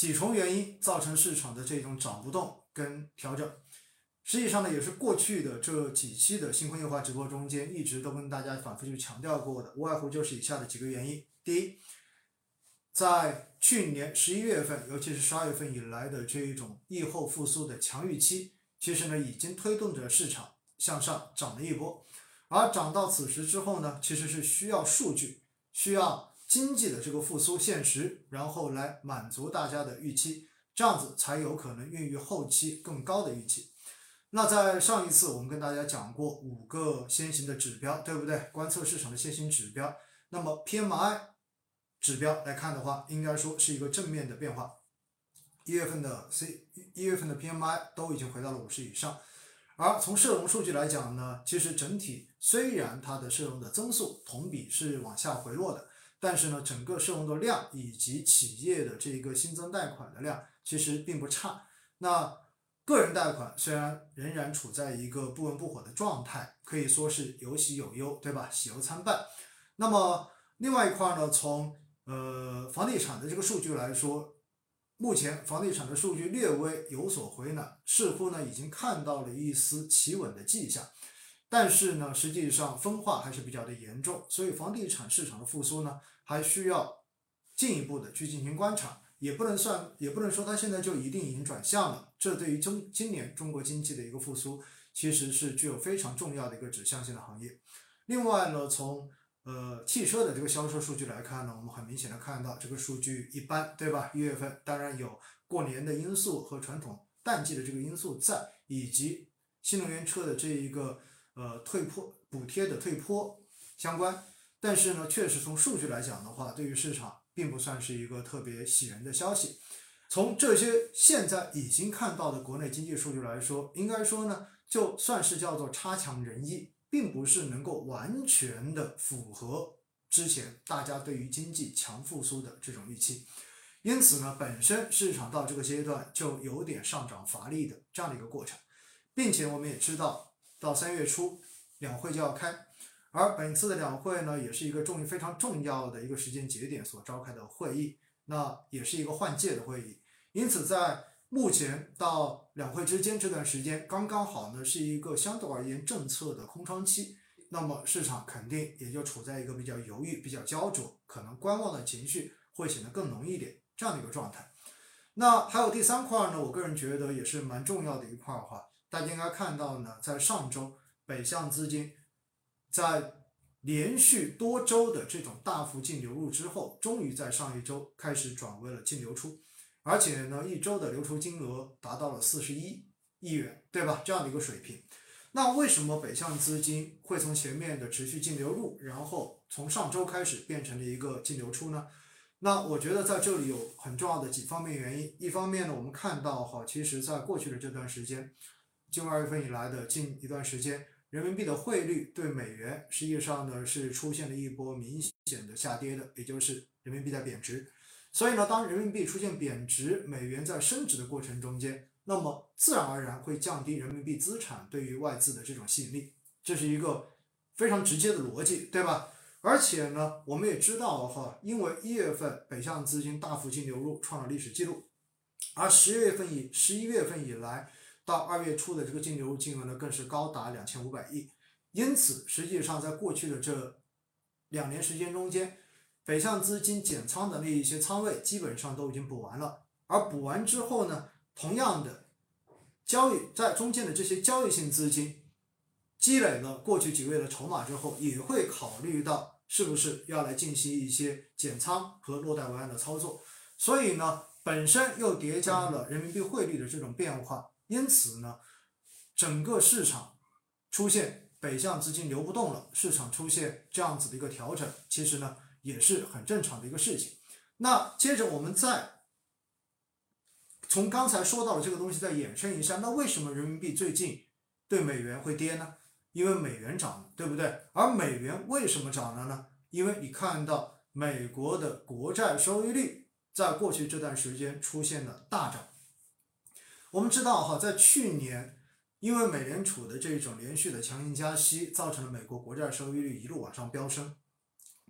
几重原因造成市场的这种涨不动跟调整。实际上呢，也是过去的这几期的新空业化直播中间一直都跟大家反复去强调过的，无外乎就是以下的几个原因。第一，在去年十一月份，尤其是十二月份以来的这一种疫后复苏的强预期，其实呢已经推动着市场向上涨了一波。而涨到此时之后呢，其实是需要数据，需要经济的这个复苏现实，然后来满足大家的预期，这样子才有可能孕育后期更高的预期。那在上一次我们跟大家讲过五个先行的指标，对不对？观测市场的先行指标。那么 PMI 指标来看的话，应该说是一个正面的变化。一月份的 C 一月份的 PMI 都已经回到了五十以上。而从社融数据来讲呢，其实整体虽然它的社融的增速同比是往下回落的，但是呢，整个社融的量以及企业的这个新增贷款的量其实并不差。那个人贷款虽然仍然处在一个不温不火的状态，可以说是有喜有忧，对吧？喜忧参半。那么另外一块呢，从呃房地产的这个数据来说，目前房地产的数据略微有所回暖，似乎呢已经看到了一丝企稳的迹象。但是呢，实际上分化还是比较的严重，所以房地产市场的复苏呢，还需要进一步的去进行观察。也不能算，也不能说它现在就一定已经转向了。这对于中今年中国经济的一个复苏，其实是具有非常重要的一个指向性的行业。另外呢，从呃汽车的这个销售数据来看呢，我们很明显的看到这个数据一般，对吧？一月份当然有过年的因素和传统淡季的这个因素在，以及新能源车的这一个呃退坡补贴的退坡相关。但是呢，确实从数据来讲的话，对于市场。并不算是一个特别喜人的消息。从这些现在已经看到的国内经济数据来说，应该说呢，就算是叫做差强人意，并不是能够完全的符合之前大家对于经济强复苏的这种预期。因此呢，本身市场到这个阶段就有点上涨乏力的这样的一个过程，并且我们也知道，到三月初两会就要开。而本次的两会呢，也是一个重非常重要的一个时间节点所召开的会议，那也是一个换届的会议，因此在目前到两会之间这段时间，刚刚好呢是一个相对而言政策的空窗期，那么市场肯定也就处在一个比较犹豫、比较焦灼，可能观望的情绪会显得更浓一点这样的一个状态。那还有第三块呢，我个人觉得也是蛮重要的一块的话，大家应该看到呢，在上周北向资金。在连续多周的这种大幅净流入之后，终于在上一周开始转为了净流出，而且呢，一周的流出金额达到了四十一亿元，对吧？这样的一个水平。那为什么北向资金会从前面的持续净流入，然后从上周开始变成了一个净流出呢？那我觉得在这里有很重要的几方面原因。一方面呢，我们看到哈，其实在过去的这段时间，近二月份以来的近一段时间。人民币的汇率对美元实际上呢是出现了一波明显的下跌的，也就是人民币在贬值。所以呢，当人民币出现贬值，美元在升值的过程中间，那么自然而然会降低人民币资产对于外资的这种吸引力，这是一个非常直接的逻辑，对吧？而且呢，我们也知道哈，因为一月份北向资金大幅净流入，创了历史记录，而十月份以十一月份以来。到二月初的这个净流入金额呢，更是高达两千五百亿。因此，实际上在过去的这两年时间中间，北向资金减仓的那一些仓位基本上都已经补完了。而补完之后呢，同样的交易在中间的这些交易性资金积累了过去几个月的筹码之后，也会考虑到是不是要来进行一些减仓和落袋为安的操作。所以呢，本身又叠加了人民币汇率的这种变化。因此呢，整个市场出现北向资金流不动了，市场出现这样子的一个调整，其实呢也是很正常的一个事情。那接着我们再从刚才说到的这个东西再衍生一下，那为什么人民币最近对美元会跌呢？因为美元涨了，对不对？而美元为什么涨了呢？因为你看到美国的国债收益率在过去这段时间出现了大涨。我们知道哈，在去年，因为美联储的这种连续的强行加息，造成了美国国债收益率一路往上飙升，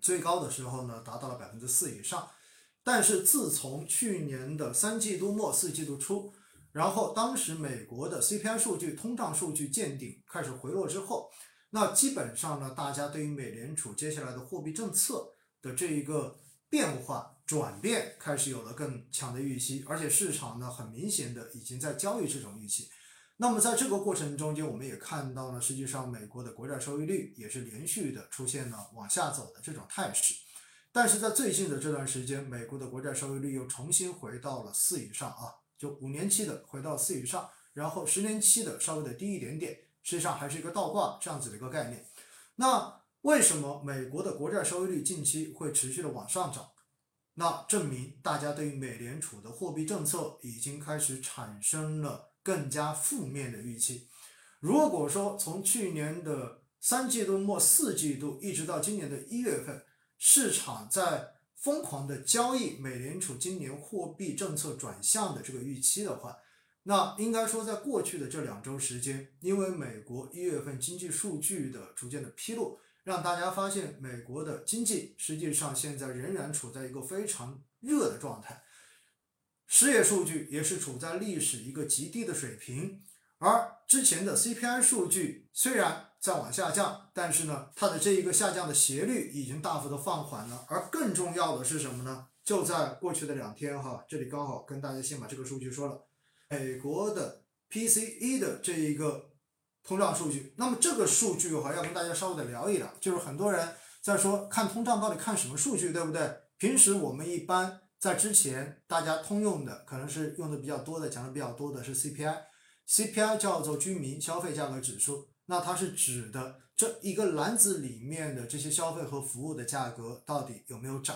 最高的时候呢达到了百分之四以上。但是自从去年的三季度末四季度初，然后当时美国的 CPI 数据、通胀数据见顶开始回落之后，那基本上呢，大家对于美联储接下来的货币政策的这一个变化转变开始有了更强的预期，而且市场呢很明显的已经在交易这种预期。那么在这个过程中间，我们也看到了，实际上美国的国债收益率也是连续的出现了往下走的这种态势。但是在最近的这段时间，美国的国债收益率又重新回到了四以上啊，就五年期的回到四以上，然后十年期的稍微的低一点点，实际上还是一个倒挂这样子的一个概念。那为什么美国的国债收益率近期会持续的往上涨？那证明大家对于美联储的货币政策已经开始产生了。更加负面的预期。如果说从去年的三季度末四季度一直到今年的一月份，市场在疯狂的交易美联储今年货币政策转向的这个预期的话，那应该说在过去的这两周时间，因为美国一月份经济数据的逐渐的披露，让大家发现美国的经济实际上现在仍然处在一个非常热的状态。失业数据也是处在历史一个极低的水平，而之前的 CPI 数据虽然在往下降，但是呢，它的这一个下降的斜率已经大幅的放缓了。而更重要的是什么呢？就在过去的两天哈，这里刚好跟大家先把这个数据说了，美国的 PCE 的这一个通胀数据。那么这个数据哈，要跟大家稍微的聊一聊，就是很多人在说看通胀到底看什么数据，对不对？平时我们一般。在之前，大家通用的可能是用的比较多的，讲的比较多的是 CPI，CPI 叫做居民消费价格指数，那它是指的这一个篮子里面的这些消费和服务的价格到底有没有涨。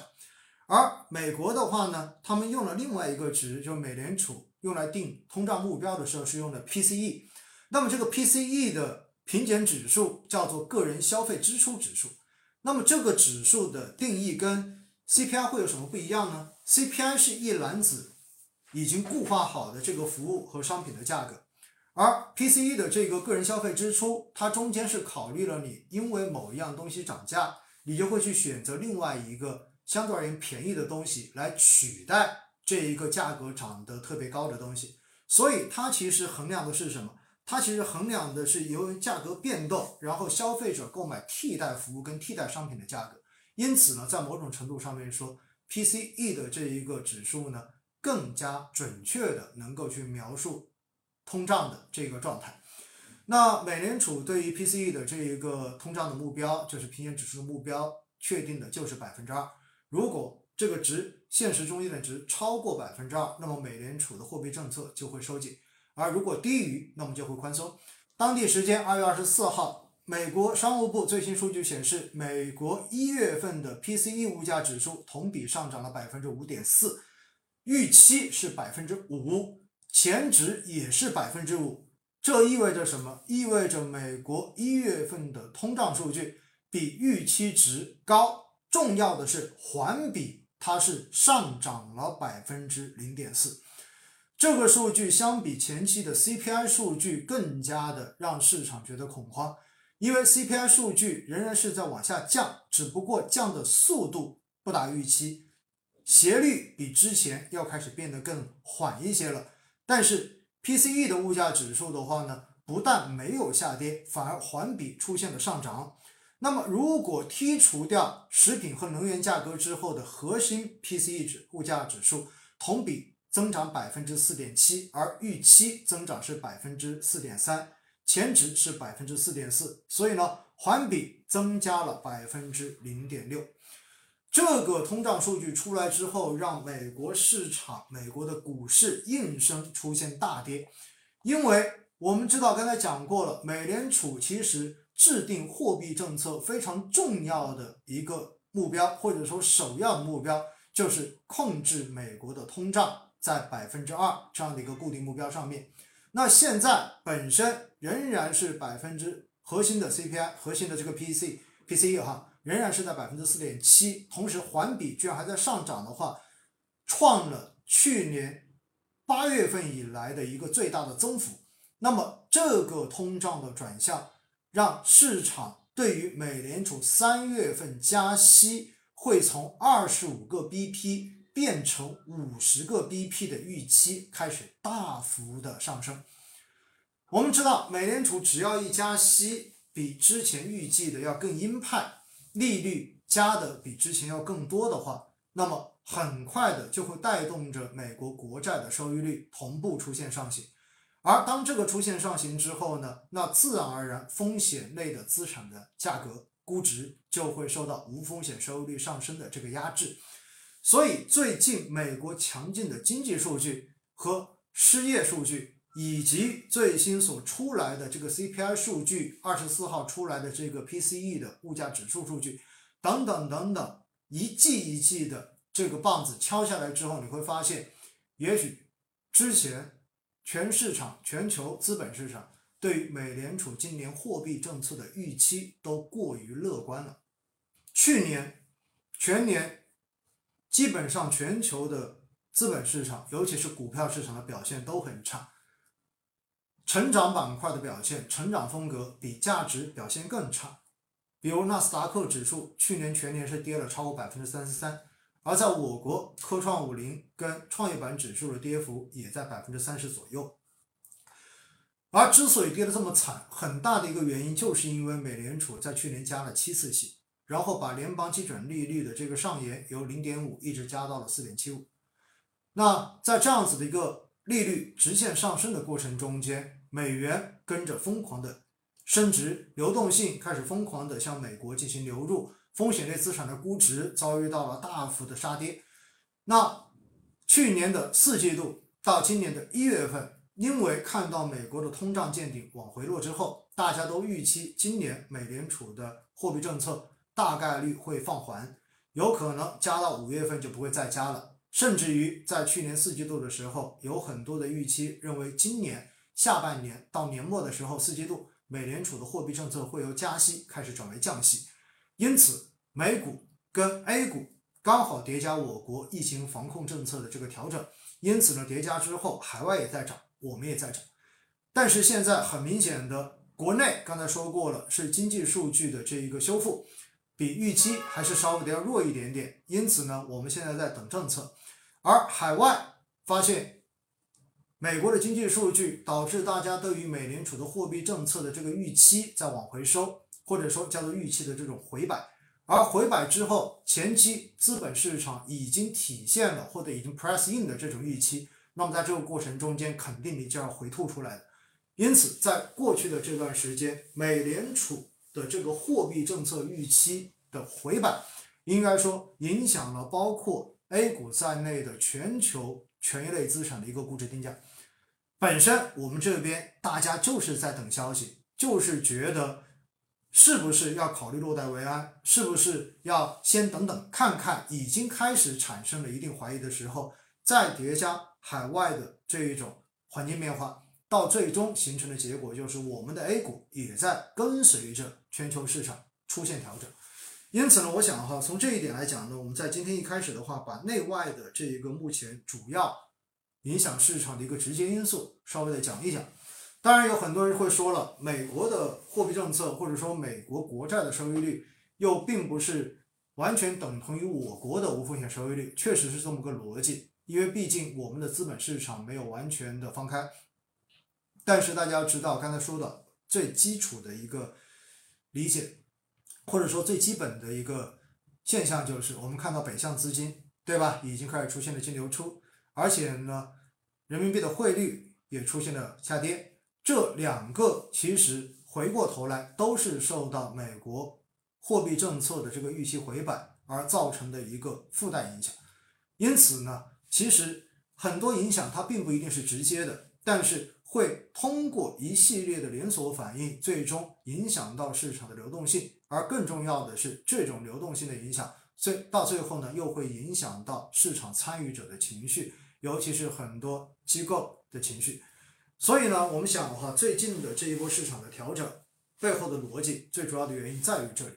而美国的话呢，他们用了另外一个值，就是美联储用来定通胀目标的时候是用的 PCE，那么这个 PCE 的平减指数叫做个人消费支出指数，那么这个指数的定义跟 CPI 会有什么不一样呢？CPI 是一篮子已经固化好的这个服务和商品的价格，而 PCE 的这个个人消费支出，它中间是考虑了你因为某一样东西涨价，你就会去选择另外一个相对而言便宜的东西来取代这一个价格涨得特别高的东西。所以它其实衡量的是什么？它其实衡量的是由于价格变动，然后消费者购买替代服务跟替代商品的价格。因此呢，在某种程度上面说，PCE 的这一个指数呢，更加准确的能够去描述通胀的这个状态。那美联储对于 PCE 的这一个通胀的目标，就是平均指数的目标，确定的就是百分之二。如果这个值现实中间的值超过百分之二，那么美联储的货币政策就会收紧；而如果低于，那么就会宽松。当地时间二月二十四号。美国商务部最新数据显示，美国一月份的 PCE 物价指数同比上涨了百分之五点四，预期是百分之五，前值也是百分之五。这意味着什么？意味着美国一月份的通胀数据比预期值高。重要的是，环比它是上涨了百分之零点四。这个数据相比前期的 CPI 数据更加的让市场觉得恐慌。因为 CPI 数据仍然是在往下降，只不过降的速度不达预期，斜率比之前要开始变得更缓一些了。但是 PCE 的物价指数的话呢，不但没有下跌，反而环比出现了上涨。那么如果剔除掉食品和能源价格之后的核心 PCE 指物价指数，同比增长百分之四点七，而预期增长是百分之四点三。前值是百分之四点四，所以呢，环比增加了百分之零点六。这个通胀数据出来之后，让美国市场、美国的股市应声出现大跌。因为我们知道，刚才讲过了，美联储其实制定货币政策非常重要的一个目标，或者说首要目标，就是控制美国的通胀在百分之二这样的一个固定目标上面。那现在本身仍然是百分之核心的 CPI，核心的这个 PC PCE 哈，仍然是在百分之四点七，同时环比居然还在上涨的话，创了去年八月份以来的一个最大的增幅。那么这个通胀的转向，让市场对于美联储三月份加息会从二十五个 BP 变成五十个 BP 的预期开始大幅的上升。我们知道，美联储只要一加息，比之前预计的要更鹰派，利率加的比之前要更多的话，那么很快的就会带动着美国国债的收益率同步出现上行。而当这个出现上行之后呢，那自然而然风险类的资产的价格估值就会受到无风险收益率上升的这个压制。所以最近美国强劲的经济数据和失业数据，以及最新所出来的这个 CPI 数据，二十四号出来的这个 PCE 的物价指数数据，等等等等，一季一季的这个棒子敲下来之后，你会发现，也许之前。全市场、全球资本市场对于美联储今年货币政策的预期都过于乐观了。去年全年基本上全球的资本市场，尤其是股票市场的表现都很差。成长板块的表现、成长风格比价值表现更差。比如纳斯达克指数去年全年是跌了超过百分之三十三。而在我国，科创五零跟创业板指数的跌幅也在百分之三十左右。而之所以跌得这么惨，很大的一个原因就是因为美联储在去年加了七次息，然后把联邦基准利率的这个上沿由零点五一直加到了四点七五。那在这样子的一个利率直线上升的过程中间，美元跟着疯狂的升值，流动性开始疯狂的向美国进行流入。风险类资产的估值遭遇到了大幅的杀跌。那去年的四季度到今年的一月份，因为看到美国的通胀见顶往回落之后，大家都预期今年美联储的货币政策大概率会放缓，有可能加到五月份就不会再加了。甚至于在去年四季度的时候，有很多的预期认为今年下半年到年末的时候，四季度美联储的货币政策会由加息开始转为降息。因此，美股跟 A 股刚好叠加我国疫情防控政策的这个调整，因此呢，叠加之后，海外也在涨，我们也在涨。但是现在很明显的，国内刚才说过了，是经济数据的这一个修复，比预期还是稍微的要弱一点点。因此呢，我们现在在等政策。而海外发现，美国的经济数据导致大家对于美联储的货币政策的这个预期在往回收。或者说叫做预期的这种回摆，而回摆之后，前期资本市场已经体现了或者已经 press in 的这种预期，那么在这个过程中间，肯定你就要回吐出来的。因此，在过去的这段时间，美联储的这个货币政策预期的回摆，应该说影响了包括 A 股在内的全球权益类资产的一个估值定价。本身我们这边大家就是在等消息，就是觉得。是不是要考虑落袋为安？是不是要先等等看看？已经开始产生了一定怀疑的时候，再叠加海外的这一种环境变化，到最终形成的结果就是我们的 A 股也在跟随着全球市场出现调整。因此呢，我想哈，从这一点来讲呢，我们在今天一开始的话，把内外的这一个目前主要影响市场的一个直接因素稍微的讲一讲。当然有很多人会说了，美国的货币政策或者说美国国债的收益率又并不是完全等同于我国的无风险收益率，确实是这么个逻辑，因为毕竟我们的资本市场没有完全的放开。但是大家要知道，刚才说的最基础的一个理解，或者说最基本的一个现象就是，我们看到北向资金，对吧，已经开始出现了净流出，而且呢，人民币的汇率也出现了下跌。这两个其实回过头来都是受到美国货币政策的这个预期回摆而造成的一个附带影响，因此呢，其实很多影响它并不一定是直接的，但是会通过一系列的连锁反应，最终影响到市场的流动性，而更重要的是，这种流动性的影响，最到最后呢，又会影响到市场参与者的情绪，尤其是很多机构的情绪。所以呢，我们想的话，最近的这一波市场的调整背后的逻辑，最主要的原因在于这里。